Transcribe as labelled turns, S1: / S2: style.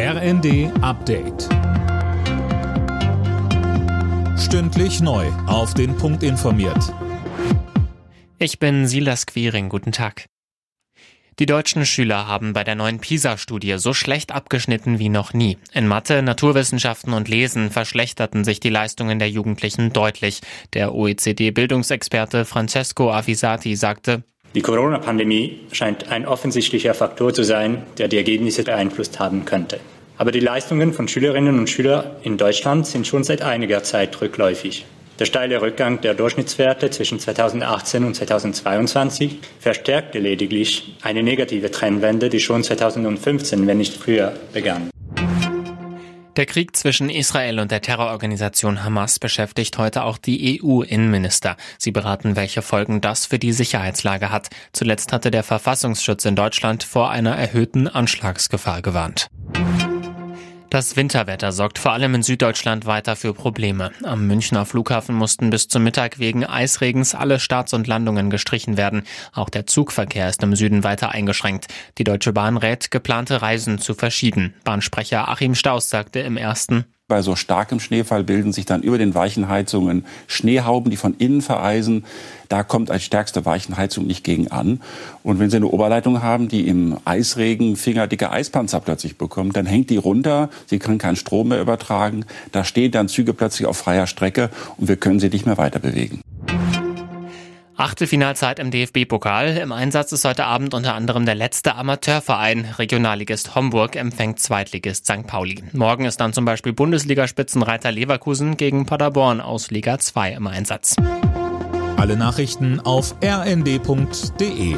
S1: RND Update. Stündlich neu. Auf den Punkt informiert.
S2: Ich bin Silas Quiring. Guten Tag. Die deutschen Schüler haben bei der neuen PISA-Studie so schlecht abgeschnitten wie noch nie. In Mathe, Naturwissenschaften und Lesen verschlechterten sich die Leistungen der Jugendlichen deutlich. Der OECD-Bildungsexperte Francesco Avisati sagte,
S3: die Corona-Pandemie scheint ein offensichtlicher Faktor zu sein, der die Ergebnisse beeinflusst haben könnte. Aber die Leistungen von Schülerinnen und Schülern in Deutschland sind schon seit einiger Zeit rückläufig. Der steile Rückgang der Durchschnittswerte zwischen 2018 und 2022 verstärkte lediglich eine negative Trendwende, die schon 2015, wenn nicht früher, begann.
S2: Der Krieg zwischen Israel und der Terrororganisation Hamas beschäftigt heute auch die EU-Innenminister. Sie beraten, welche Folgen das für die Sicherheitslage hat. Zuletzt hatte der Verfassungsschutz in Deutschland vor einer erhöhten Anschlagsgefahr gewarnt. Das Winterwetter sorgt vor allem in Süddeutschland weiter für Probleme. Am Münchner Flughafen mussten bis zum Mittag wegen Eisregens alle Starts und Landungen gestrichen werden. Auch der Zugverkehr ist im Süden weiter eingeschränkt. Die Deutsche Bahn rät, geplante Reisen zu verschieben. Bahnsprecher Achim Staus sagte im ersten
S4: bei so starkem Schneefall bilden sich dann über den Weichenheizungen Schneehauben, die von innen vereisen. Da kommt als stärkste Weichenheizung nicht gegen an. Und wenn Sie eine Oberleitung haben, die im Eisregen fingerdicke Eispanzer plötzlich bekommt, dann hängt die runter. Sie können keinen Strom mehr übertragen. Da stehen dann Züge plötzlich auf freier Strecke und wir können sie nicht mehr weiter bewegen.
S2: Achtelfinalzeit im DFB-Pokal. Im Einsatz ist heute Abend unter anderem der letzte Amateurverein. Regionalligist Homburg empfängt Zweitligist St. Pauli. Morgen ist dann zum Beispiel Bundesligaspitzenreiter Leverkusen gegen Paderborn aus Liga 2 im Einsatz.
S1: Alle Nachrichten auf rnd.de